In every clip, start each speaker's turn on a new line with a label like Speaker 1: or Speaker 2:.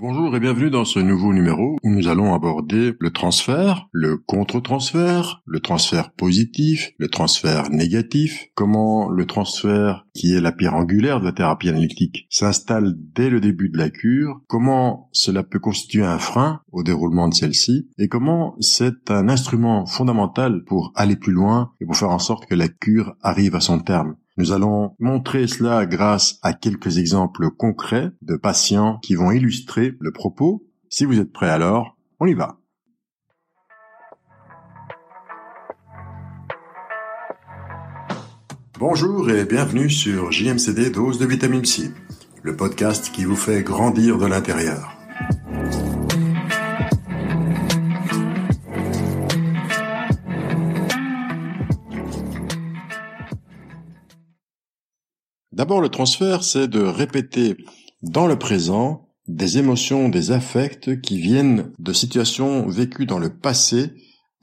Speaker 1: Bonjour et bienvenue dans ce nouveau numéro où nous allons aborder le transfert, le contre-transfert, le transfert positif, le transfert négatif, comment le transfert, qui est la pierre angulaire de la thérapie analytique, s'installe dès le début de la cure, comment cela peut constituer un frein au déroulement de celle-ci, et comment c'est un instrument fondamental pour aller plus loin et pour faire en sorte que la cure arrive à son terme. Nous allons montrer cela grâce à quelques exemples concrets de patients qui vont illustrer le propos. Si vous êtes prêts alors, on y va. Bonjour et bienvenue sur JMCD Dose de Vitamine C, le podcast qui vous fait grandir de l'intérieur. D'abord, le transfert, c'est de répéter dans le présent des émotions, des affects qui viennent de situations vécues dans le passé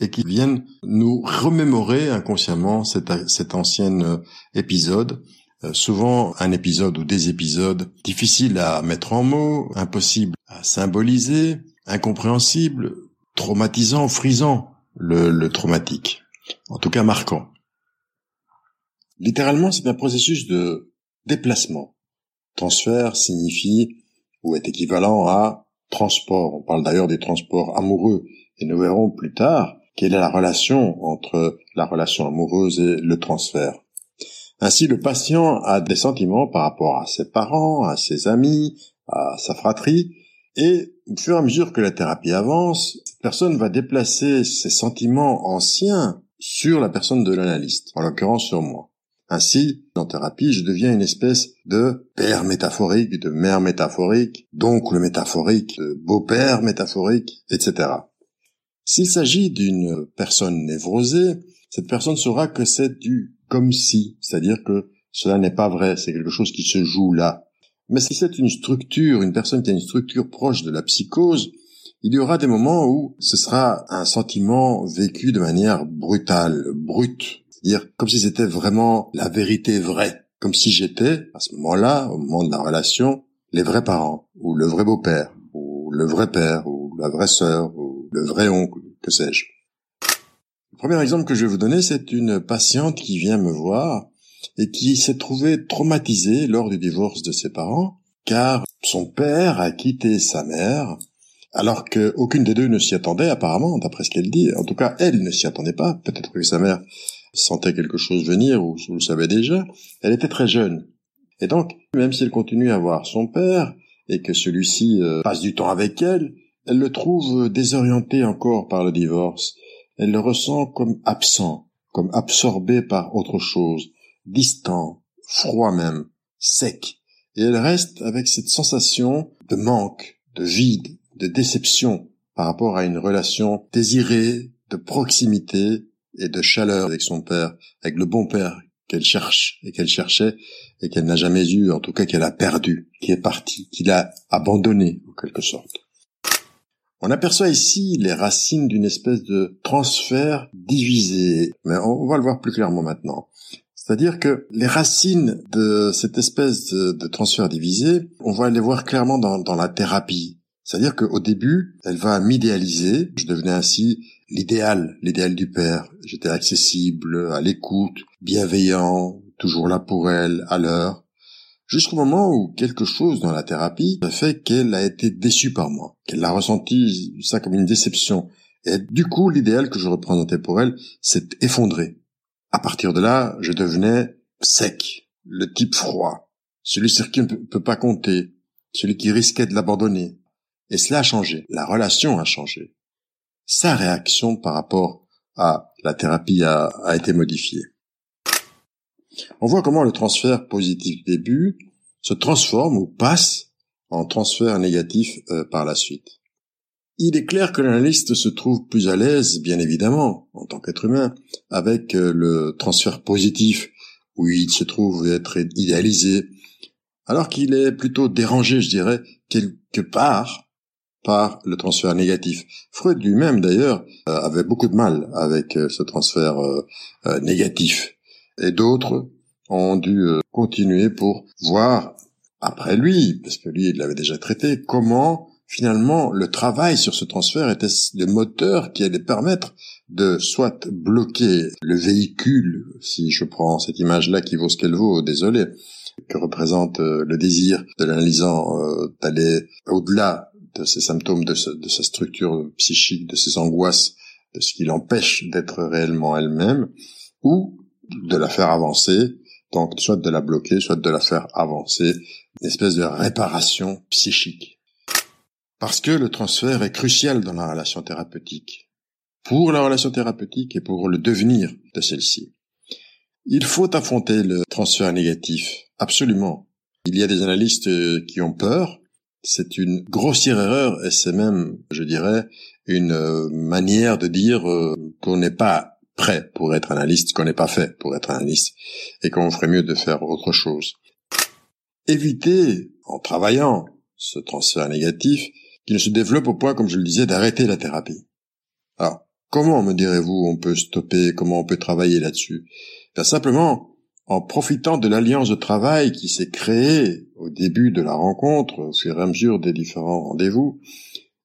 Speaker 1: et qui viennent nous remémorer inconsciemment cet, ancien euh, épisode, euh, souvent un épisode ou des épisodes difficiles à mettre en mots, impossibles à symboliser, incompréhensibles, traumatisants, frisants, le, le traumatique, en tout cas marquant. Littéralement, c'est un processus de déplacement. Transfert signifie ou est équivalent à transport. On parle d'ailleurs des transports amoureux et nous verrons plus tard quelle est la relation entre la relation amoureuse et le transfert. Ainsi, le patient a des sentiments par rapport à ses parents, à ses amis, à sa fratrie, et au fur et à mesure que la thérapie avance, cette personne va déplacer ses sentiments anciens sur la personne de l'analyste, en l'occurrence sur moi. Ainsi, en thérapie, je deviens une espèce de père métaphorique, de mère métaphorique, d'oncle métaphorique, de beau-père métaphorique, etc. S'il s'agit d'une personne névrosée, cette personne saura que c'est du comme si, c'est-à-dire que cela n'est pas vrai, c'est quelque chose qui se joue là. Mais si c'est une structure, une personne qui a une structure proche de la psychose, il y aura des moments où ce sera un sentiment vécu de manière brutale, brute, dire comme si c'était vraiment la vérité vraie, comme si j'étais, à ce moment-là, au moment de la relation, les vrais parents, ou le vrai beau-père, ou le vrai père, ou la vraie sœur, ou le vrai oncle, que sais-je. Le premier exemple que je vais vous donner, c'est une patiente qui vient me voir et qui s'est trouvée traumatisée lors du divorce de ses parents, car son père a quitté sa mère, alors qu'aucune des deux ne s'y attendait apparemment, d'après ce qu'elle dit. En tout cas, elle ne s'y attendait pas. Peut-être que sa mère sentait quelque chose venir, ou vous le savez déjà, elle était très jeune. Et donc, même si elle continue à voir son père, et que celui-ci euh, passe du temps avec elle, elle le trouve désorienté encore par le divorce. Elle le ressent comme absent, comme absorbé par autre chose, distant, froid même, sec. Et elle reste avec cette sensation de manque, de vide, de déception par rapport à une relation désirée, de proximité, et de chaleur avec son père, avec le bon père qu'elle cherche et qu'elle cherchait et qu'elle n'a jamais eu, en tout cas qu'elle a perdu, qui est parti, qu'il a abandonné en quelque sorte. On aperçoit ici les racines d'une espèce de transfert divisé, mais on va le voir plus clairement maintenant. C'est-à-dire que les racines de cette espèce de, transfert divisé, on va les voir clairement dans, dans la thérapie. C'est-à-dire qu'au début, elle va m'idéaliser. Je devenais ainsi l'idéal, l'idéal du père. J'étais accessible, à l'écoute, bienveillant, toujours là pour elle, à l'heure. Jusqu'au moment où quelque chose dans la thérapie a fait qu'elle a été déçue par moi, qu'elle a ressenti ça comme une déception. Et du coup, l'idéal que je représentais pour elle s'est effondré. À partir de là, je devenais sec, le type froid, celui sur qui on ne peut pas compter, celui qui risquait de l'abandonner. Et cela a changé, la relation a changé sa réaction par rapport à la thérapie a, été modifiée. On voit comment le transfert positif début se transforme ou passe en transfert négatif euh, par la suite. Il est clair que l'analyste se trouve plus à l'aise, bien évidemment, en tant qu'être humain, avec euh, le transfert positif, où il se trouve être idéalisé, alors qu'il est plutôt dérangé, je dirais, quelque part par le transfert négatif. Freud lui-même, d'ailleurs, euh, avait beaucoup de mal avec euh, ce transfert euh, négatif. Et d'autres ont dû continuer pour voir, après lui, parce que lui, il l'avait déjà traité, comment finalement, le travail sur ce transfert était le moteur qui allait permettre de soit bloquer le véhicule, si je prends cette image-là qui vaut ce qu'elle vaut, désolé, que représente le désir de l'analysant d'aller au-delà de ces symptômes, de, de sa structure psychique, de ses angoisses, de ce qui l'empêche d'être réellement elle-même, ou de la faire avancer, donc soit de la bloquer, soit de la faire avancer, une espèce de réparation psychique. Parce que le transfert est crucial dans la relation thérapeutique, pour la relation thérapeutique et pour le devenir de celle-ci. Il faut affronter le transfert négatif, absolument. Il y a des analystes euh, qui ont peur, c'est une grossière erreur et c'est même, je dirais, une euh, manière de dire euh, qu'on n'est pas prêt pour être analyste, qu'on n'est pas fait pour être analyste et qu'on ferait mieux de faire autre chose. Éviter, en travaillant ce transfert négatif, qu'il ne se développe au point, comme je le disais, d'arrêter la thérapie. Alors, comment, me direz-vous, on peut stopper, comment on peut travailler là-dessus? Ben, Simplement, en profitant de l'alliance de travail qui s'est créée au début de la rencontre, au fur et à mesure des différents rendez-vous,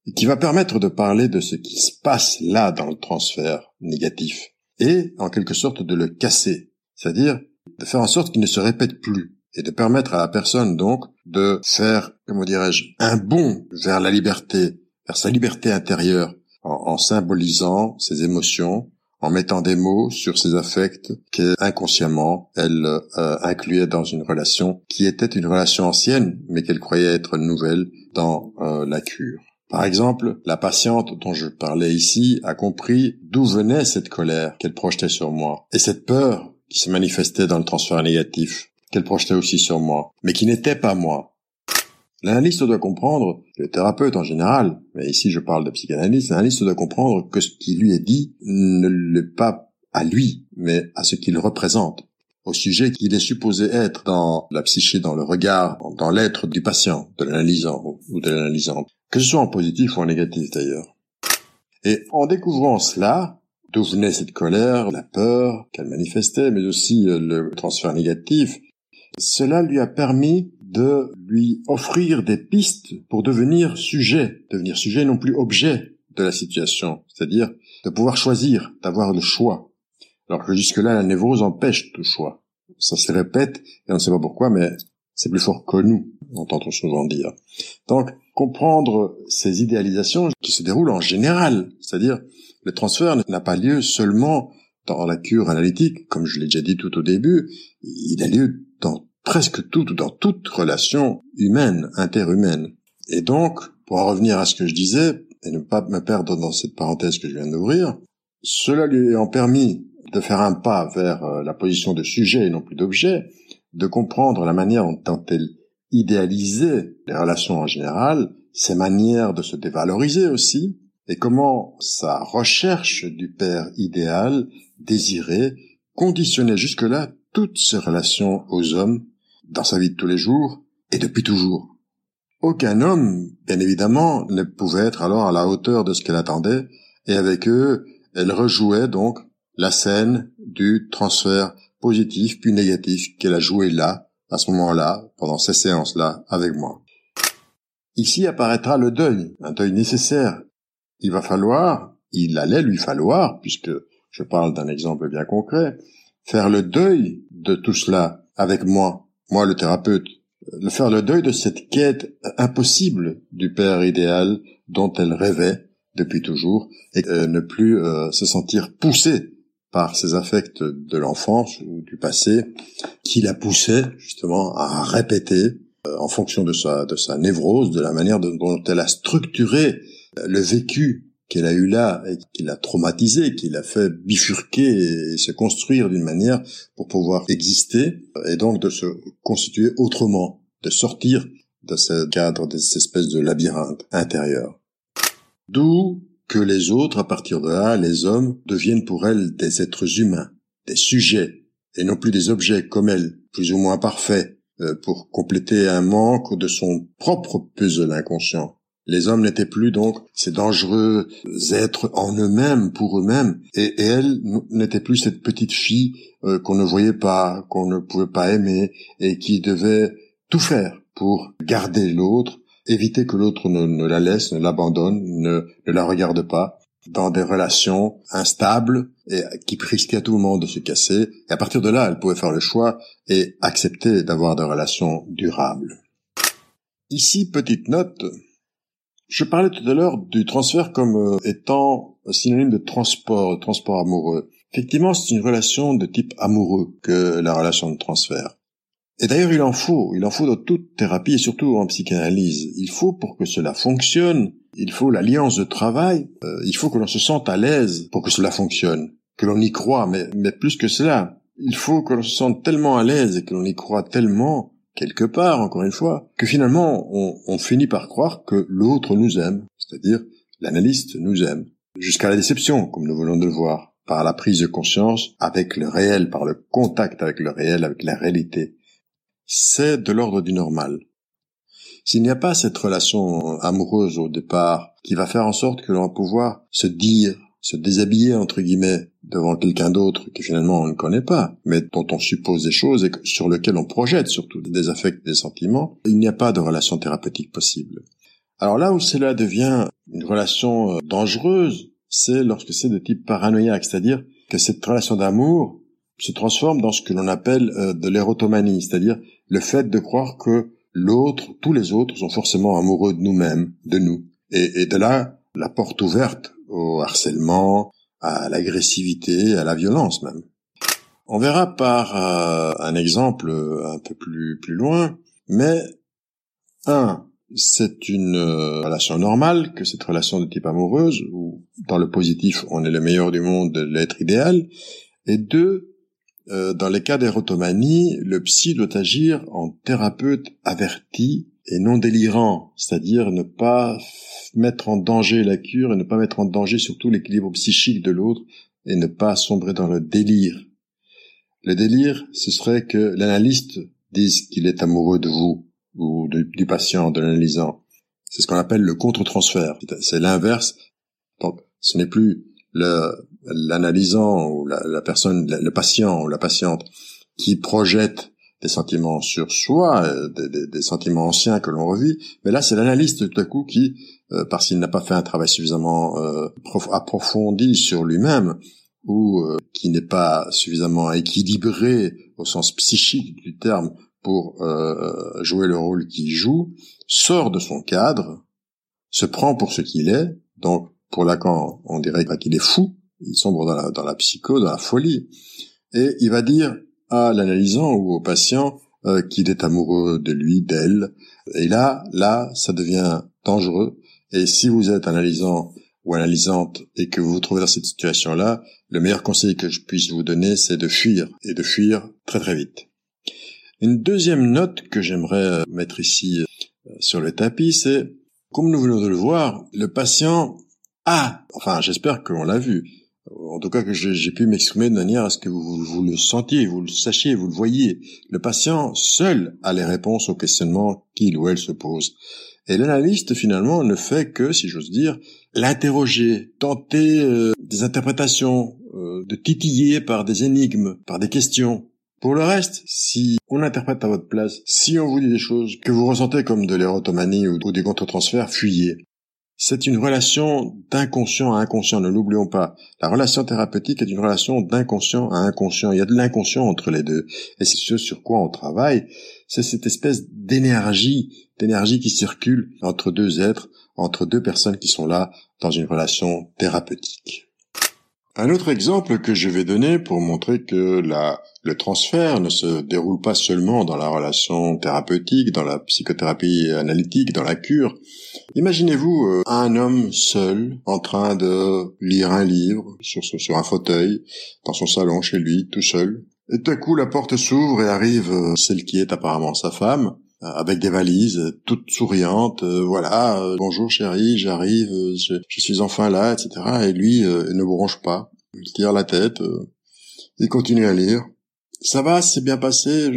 Speaker 1: et qui va permettre de parler de ce qui se passe là dans le transfert négatif, et en quelque sorte de le casser, c'est-à-dire de faire en sorte qu'il ne se répète plus, et de permettre à la personne donc de faire, comment dirais-je, un bond vers la liberté, vers sa liberté intérieure, en, symbolisant ses émotions, en mettant des mots sur ses affects qu'inconsciemment elle euh, incluait dans une relation qui était une relation ancienne, mais qu'elle croyait être nouvelle dans euh, la cure. Par exemple, la patiente dont je parlais ici a compris d'où venait cette colère qu'elle projetait sur moi, et cette peur qui se manifestait dans le transfert négatif qu'elle projetait aussi sur moi, mais qui n'était pas moi. L'analyste doit comprendre, le thérapeute en général, mais ici je parle de psychanalyste, l'analyste doit comprendre que ce qui lui est dit ne l'est pas à lui, mais à ce qu'il représente, au sujet qu'il est supposé être dans la psyché, dans le regard, dans l'être du patient, de l'analysant ou de l'analysante, que ce soit en positif ou en négatif d'ailleurs. Et en découvrant cela, d'où venait cette colère, la peur qu'elle manifestait, mais aussi le transfert négatif, cela lui a permis de lui offrir des pistes pour devenir sujet, devenir sujet non plus objet de la situation, c'est-à-dire de pouvoir choisir, d'avoir le choix. Alors que jusque-là, la névrose empêche tout choix. Ça se répète, et on ne sait pas pourquoi, mais c'est plus fort que nous, entend-on souvent dire. Donc, comprendre ces idéalisations qui se déroulent en général, c'est-à-dire le transfert n'a pas lieu seulement dans la cure analytique, comme je l'ai déjà dit tout au début, il a lieu dans presque toute, dans toute relation humaine, interhumaine. Et donc, pour en revenir à ce que je disais, et ne pas me perdre dans cette parenthèse que je viens d'ouvrir, cela lui ayant permis de faire un pas vers euh, la position de sujet et non plus d'objet, de comprendre la manière dont elle idéalisait les relations en général, ses manières de se dévaloriser aussi, et comment sa recherche du père idéal, désiré, conditionnait jusque-là toutes ses relations aux hommes dans sa vie de tous les jours et depuis toujours. Aucun homme, bien évidemment, ne pouvait être alors à la hauteur de ce qu'elle attendait, et avec eux, elle rejouait donc la scène du transfert positif puis négatif qu'elle a joué là, à ce moment-là, pendant ces séances-là, avec moi. Ici apparaîtra le deuil, un deuil nécessaire. Il va falloir, il allait lui falloir, puisque je parle d'un exemple bien concret, faire le deuil de tout cela avec moi, moi le thérapeute, de faire le deuil de cette quête impossible du père idéal dont elle rêvait depuis toujours et euh, ne plus euh, se sentir poussée par ses affects de l'enfance ou du passé qui la poussaient justement à répéter euh, en fonction de sa de sa névrose, de la manière dont elle a structuré le vécu qu'elle a eu là et qui l'a traumatisé, qui l'a fait bifurquer et se construire d'une manière pour pouvoir exister et donc de se constituer autrement, de sortir de ce cadre, de cette espèce de labyrinthe intérieur. D'où que les autres, à partir de là, les hommes, deviennent pour elle des êtres humains, des sujets, et non plus des objets comme elle, plus ou moins parfaits, euh, pour compléter un manque de son propre puzzle inconscient. Les hommes n'étaient plus donc ces dangereux êtres en eux-mêmes, pour eux-mêmes, et, elle n'était plus cette petite fille euh, qu'on ne voyait pas, qu'on ne pouvait pas aimer, et qui devait tout faire pour garder l'autre éviter que l'autre ne, la laisse, ne l'abandonne, ne, ne la regarde pas, dans des relations instables et qui risquaient à tout moment de se casser. Et à partir de là, elle pouvait faire le choix et accepter d'avoir des relations durables. Ici, petite note, je parlais tout à l'heure du transfert comme euh, étant synonyme de transport, de transport amoureux. Effectivement, c'est une relation de type amoureux que la relation de transfert. Et d'ailleurs, il en faut, il en faut dans toute thérapie et surtout en psychanalyse. Il faut pour que cela fonctionne, il faut l'alliance de travail, euh, il faut que l'on se sente à l'aise pour que cela fonctionne, que l'on y croit, mais, mais plus que cela, il faut que l'on se sente tellement à l'aise et que l'on y croit tellement, quelque part, encore une fois, que finalement, on, finit par croire que l'autre nous aime, c'est-à-dire l'analyste nous aime, jusqu'à la déception, comme nous venons de le voir, par la prise de conscience avec le réel, par le contact avec le réel, avec la réalité c'est de l'ordre du normal. S'il n'y a pas cette relation amoureuse au départ qui va faire en sorte que l'on va pouvoir se dire, se déshabiller entre guillemets devant quelqu'un d'autre que finalement on ne connaît pas, mais dont on suppose des choses et sur lequel on projette surtout des affects, des sentiments, il n'y a pas de relation thérapeutique possible. Alors là où cela devient une relation euh, dangereuse, c'est lorsque c'est de type paranoïaque, c'est-à-dire que cette relation d'amour se transforme dans ce que l'on appelle euh, de l'érotomanie, c'est-à-dire le fait de croire que l'autre, tous les autres sont forcément amoureux de nous-mêmes, de nous. Et, de là, la porte ouverte au harcèlement, à l'agressivité, à la violence même. On verra par euh, un exemple un peu plus, plus loin, mais un, c'est une euh, relation normale que cette relation de type amoureuse, où dans le positif on est le meilleur du monde, l'être idéal, et deux, euh, dans les cas d'érotomanie, le psy doit agir en thérapeute averti et non délirant, c'est-à-dire ne pas mettre en danger la cure et ne pas mettre en danger surtout l'équilibre psychique de l'autre et ne pas sombrer dans le délire. Le délire, ce serait que l'analyste dise qu'il est amoureux de vous ou du patient, de l'analysant. C'est ce qu'on appelle le contre-transfert. C'est l'inverse. Donc, ce n'est plus l'analysant ou la, personne, le patient ou la patiente qui projette des sentiments sur soi, euh, des, sentiments anciens que l'on revit, mais là c'est l'analyste tout à coup qui, parce qu'il n'a pas fait un travail suffisamment euh, approfondi sur lui-même, ou qui n'est pas suffisamment équilibré au sens psychique du terme pour jouer le rôle qu'il joue, sort de son cadre, se prend pour ce qu'il est, donc pour Lacan, on dirait qu'il est fou, il sombre dans la, dans la psycho, dans la folie, et il va dire à l'analysant ou au patient euh, qu'il est amoureux de lui, d'elle, et là, là, ça devient dangereux, et si vous êtes analysant ou analysante et que vous vous trouvez dans cette situation-là, le meilleur conseil que je puisse vous donner, c'est de fuir, et de fuir très très vite. Une deuxième note que j'aimerais euh, mettre ici euh, sur le tapis, c'est, comme nous venons de le voir, le patient ah Enfin, j'espère qu'on l'a vu. En tout cas, que j'ai pu m'exprimer de manière à ce que vous, vous, le sentiez, vous le sachiez, vous le voyiez. Le patient seul a les réponses aux questionnements qu'il ou elle se pose. Et l'analyste, finalement, ne fait que, si j'ose dire, l'interroger, tenter euh, des interprétations, euh, de titiller par des énigmes, par des questions. Pour le reste, si on interprète à votre place, si on vous dit des choses que vous ressentez comme de l'érotomanie ou, ou des contre-transferts, fuyez. C'est une relation d'inconscient à inconscient, ne l'oublions pas. La relation thérapeutique est une relation d'inconscient à inconscient. Il y a de l'inconscient entre les deux. Et c'est ce sur quoi on travaille. C'est cette espèce d'énergie, d'énergie qui circule entre deux êtres, entre deux personnes qui sont là dans une relation thérapeutique. Un autre exemple que je vais donner pour montrer que le transfert ne se déroule pas seulement dans la relation thérapeutique, dans la psychothérapie analytique, dans la cure. Imaginez-vous euh, un homme seul en train de lire un livre sur un fauteuil dans son salon chez lui, tout seul. Et tout à coup, la porte s'ouvre et arrive euh, celle qui est apparemment sa femme, euh, avec des valises, toutes souriantes, voilà, bonjour chérie, j'arrive, je, suis enfin là, etc. Et lui ne bronche pas, il tire la tête, il continue à lire. Ça va, c'est bien passé.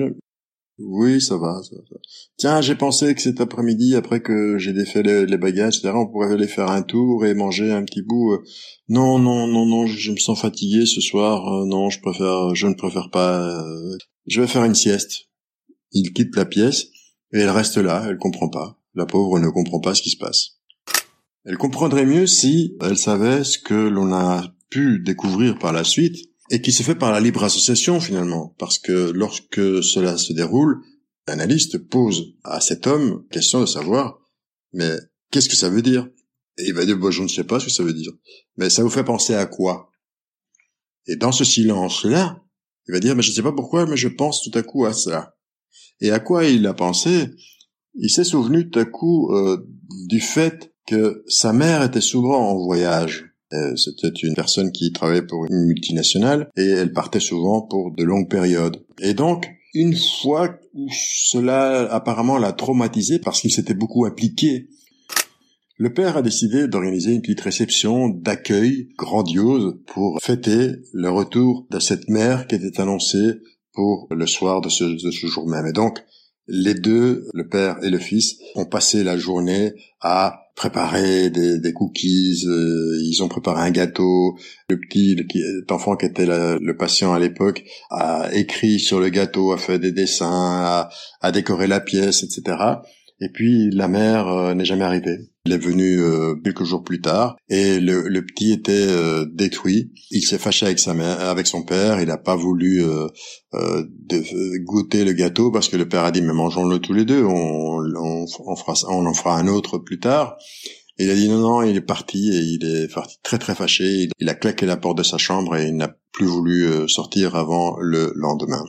Speaker 1: Oui, ça va, ça. Tiens, j'ai pensé que cet après-midi, après que j'ai défait les, bagages, etc., on pourrait aller faire un tour et manger un petit bout. Non, non, non, non, je, me sens fatigué ce soir. non, je préfère, je ne préfère pas. je vais faire une sieste. Il quitte la pièce et elle reste là, elle comprend pas. La pauvre ne comprend pas ce qui se passe. Elle comprendrait mieux si elle savait ce que l'on a pu découvrir par la suite et qui se fait par la libre association finalement, parce que lorsque cela se déroule, l'analyste pose à cet homme question de savoir, mais qu'est-ce que ça veut dire? Et il va dire, bah, je ne sais pas ce que ça veut dire. Mais ça vous fait penser à quoi? Et dans ce silence-là, il va dire, mais je ne sais pas pourquoi, mais je pense tout à coup à ça. Et à quoi il a pensé? Il s'est souvenu tout à coup euh, du fait que sa mère était souvent en voyage. Euh, c'était une personne qui travaillait pour une multinationale et elle partait souvent pour de longues périodes. Et donc, une fois où cela apparemment l'a traumatisé parce qu'il s'était beaucoup appliqué, le père a décidé d'organiser une petite réception d'accueil grandiose pour fêter le retour de cette mère qui était annoncée pour le soir de ce, de ce jour même. Et donc, les deux, le père et le fils, ont passé la journée à préparer des, cookies, euh, ils ont préparé un gâteau. Le petit l'enfant qui était le patient à l'époque a écrit sur le gâteau, a fait des dessins, a, a décoré la pièce, etc. Et puis la mère euh, n'est jamais arrivée. Il est venu euh, quelques jours plus tard et le, le petit était euh, détruit. Il s'est fâché avec sa mère, avec son père. Il n'a pas voulu de, goûter le gâteau parce que le père a dit mais mangeons-le tous les deux. On, on, on, fera, on en fera un autre plus tard. Il a dit non non. Il est parti et il est parti très très fâché. Il a claqué la porte de sa chambre et il n'a plus voulu sortir avant le lendemain.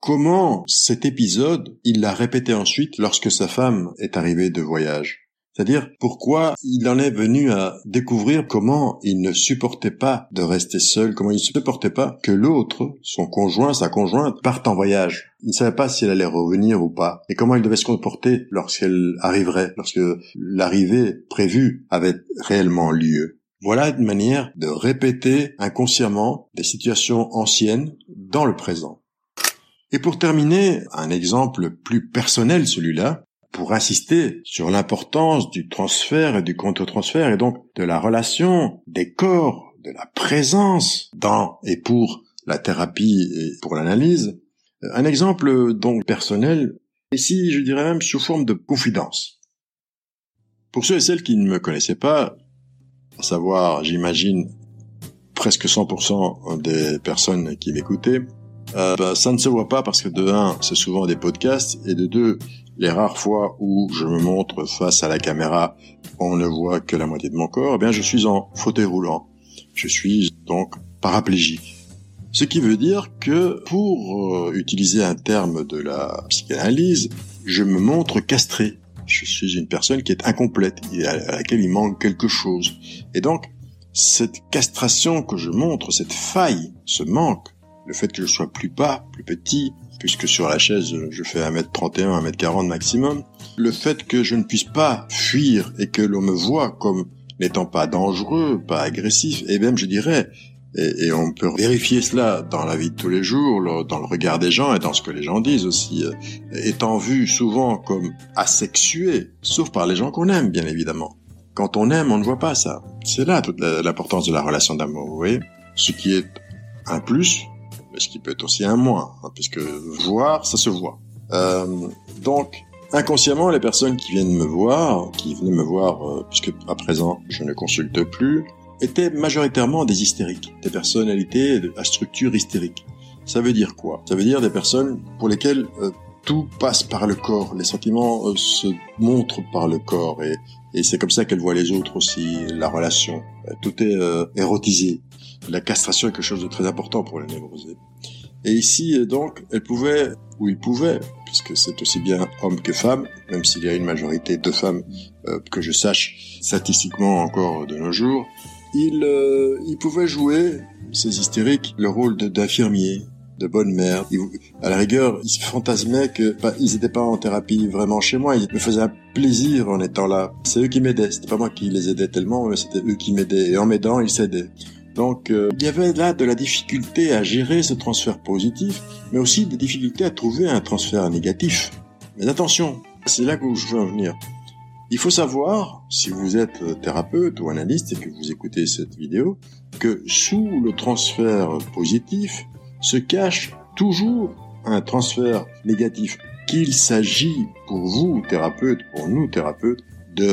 Speaker 1: Comment cet épisode, il l'a répété ensuite lorsque sa femme est arrivée de voyage? C'est-à-dire pourquoi il en est venu à découvrir comment il ne supportait pas de rester seul, comment il ne supportait pas que l'autre, son conjoint, sa conjointe, parte en voyage. Il ne savait pas si elle allait revenir ou pas, et comment il devait se comporter lorsqu'elle arriverait, lorsque l'arrivée prévue avait réellement lieu. Voilà une manière de répéter inconsciemment des situations anciennes dans le présent. Et pour terminer, un exemple plus personnel celui-là, pour insister sur l'importance du transfert et du contre-transfert et donc de la relation des corps, de la présence dans et pour la thérapie et pour l'analyse. Un exemple donc personnel, ici je dirais même sous forme de confidence. Pour ceux et celles qui ne me connaissaient pas, à savoir j'imagine presque 100% des personnes qui m'écoutaient, euh, bah, ça ne se voit pas parce que de un, c'est souvent des podcasts, et de deux, les rares fois où je me montre face à la caméra, on ne voit que la moitié de mon corps, eh bien je suis en fauteuil roulant. Je suis donc paraplégique. Ce qui veut dire que pour euh, utiliser un terme de la psychanalyse, je me montre castré. Je suis une personne qui est incomplète, à laquelle il manque quelque chose. Et donc, cette castration que je montre, cette faille, ce manque, le fait que je sois plus bas, plus petit, puisque sur la chaise je fais 1m31, 1m40 maximum, le fait que je ne puisse pas fuir et que l'on me voit comme n'étant pas dangereux, pas agressif, et même je dirais, et, on peut vérifier cela dans la vie de tous les jours, dans le regard des gens et dans ce que les gens disent aussi, euh, étant vu souvent comme asexué, sauf par les gens qu'on aime bien évidemment. Quand on aime, on ne voit pas ça. C'est là toute l'importance de la relation d'amour, vous voyez Ce qui est un plus, ce qui peut être aussi un moins, hein, puisque voir, ça se voit. Euh, donc, inconsciemment, les personnes qui viennent me voir, qui venaient me voir, euh, puisque à présent je ne consulte plus, étaient majoritairement des hystériques, des personnalités à structure hystérique. Ça veut dire quoi? Ça veut dire des personnes pour lesquelles euh, tout passe par le corps, les sentiments euh, se montrent par le corps et, et c'est comme ça qu'elles voient les autres aussi, la relation. tout est érotisé la castration est quelque chose de très important pour les névrosés. Et ici, euh, donc, elle pouvait, ou il pouvait, puisque c'est aussi bien homme que femme, même s'il y a une majorité de femmes euh, que je sache statistiquement encore de nos jours, il, euh, il pouvait jouer, ces hystériques, le rôle d'infirmier, de bonne mère. à la rigueur, ils fantasmaient que bah, ils n'étaient pas en thérapie vraiment chez moi. Ils me faisaient un plaisir en étant là. C'est eux qui m'aidaient. C'était pas moi qui les aidais tellement, mais c'était eux qui m'aidaient. Et en m'aidant, ils s'aidaient. Donc euh, il y avait là de la difficulté à gérer ce transfert positif, mais aussi des difficultés à trouver un transfert négatif. Mais attention, c'est là que je veux en venir. Il faut savoir, si vous êtes thérapeute ou analyste et que vous écoutez cette vidéo, que sous le transfert positif se cache toujours un transfert négatif qu'il s'agit pour vous, thérapeutes, pour nous, thérapeutes, de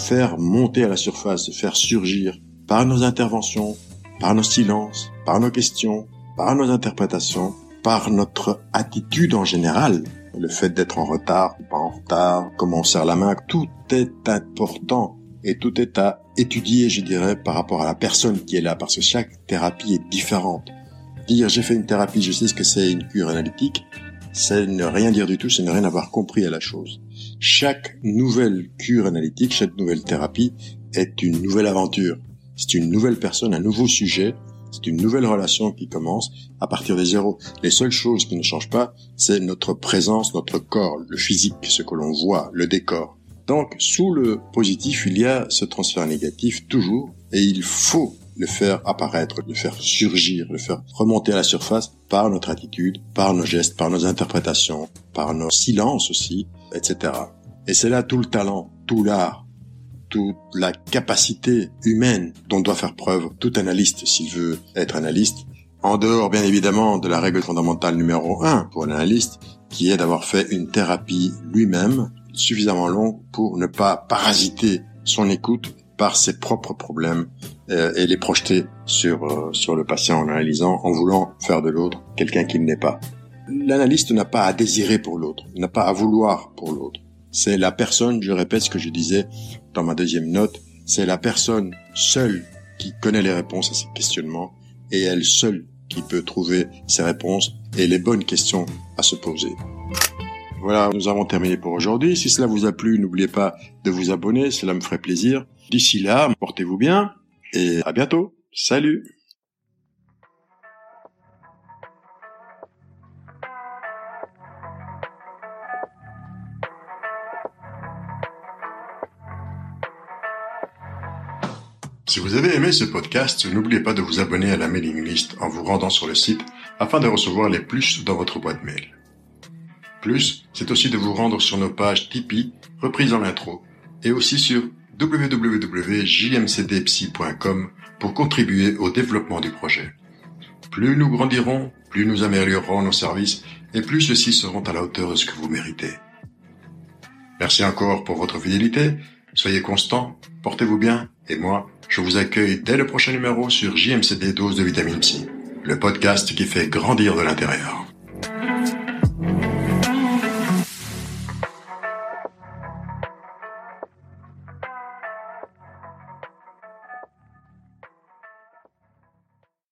Speaker 1: faire monter à la surface, de faire surgir par nos interventions, par nos silences, par nos questions, par nos interprétations, par notre attitude en général, le fait d'être en retard ou pas en retard, comment on serre la main, tout est important et tout est à étudier, je dirais, par rapport à la personne qui est là, parce que chaque thérapie est différente. Dire j'ai fait une thérapie, je sais ce que c'est une cure analytique, c'est ne rien dire du tout, c'est ne rien avoir compris à la chose. Chaque nouvelle cure analytique, chaque nouvelle thérapie est une nouvelle aventure. C'est une nouvelle personne, un nouveau sujet, c'est une nouvelle relation qui commence à partir des zéros. Les seules choses qui ne changent pas, c'est notre présence, notre corps, le physique, ce que l'on voit, le décor. Donc, sous le positif, il y a ce transfert négatif toujours, et il faut le faire apparaître, le faire surgir, le faire remonter à la surface par notre attitude, par nos gestes, par nos interprétations, par nos silences aussi, etc. Et c'est là tout le talent, tout l'art, toute la capacité humaine dont doit faire preuve tout analyste s'il veut être analyste, en dehors bien évidemment de la règle fondamentale numéro un pour l'analyste, qui est d'avoir fait une thérapie lui-même suffisamment long pour ne pas parasiter son écoute par ses propres problèmes euh, et les projeter sur euh, sur le patient en analysant, en voulant faire de l'autre quelqu'un qu'il n'est pas. L'analyste n'a pas à désirer pour l'autre, n'a pas à vouloir pour l'autre. C'est la personne, je répète ce que je disais dans ma deuxième note, c'est la personne seule qui connaît les réponses à ses questionnements et elle seule qui peut trouver ses réponses et les bonnes questions à se poser. Voilà, nous avons terminé pour aujourd'hui. Si cela vous a plu, n'oubliez pas de vous abonner, cela me ferait plaisir. D'ici là, portez-vous bien et à bientôt. Salut Si vous avez aimé ce podcast, n'oubliez pas de vous abonner à la mailing list en vous rendant sur le site afin de recevoir les plus dans votre boîte mail. Plus, c'est aussi de vous rendre sur nos pages Tipeee, reprises dans l'intro, et aussi sur www.jmcdpsy.com pour contribuer au développement du projet. Plus nous grandirons, plus nous améliorerons nos services et plus ceux-ci seront à la hauteur de ce que vous méritez. Merci encore pour votre fidélité, soyez constants, portez-vous bien, et moi, je vous accueille dès le prochain numéro sur JMCD Dose de Vitamine C, le podcast qui fait grandir de l'intérieur.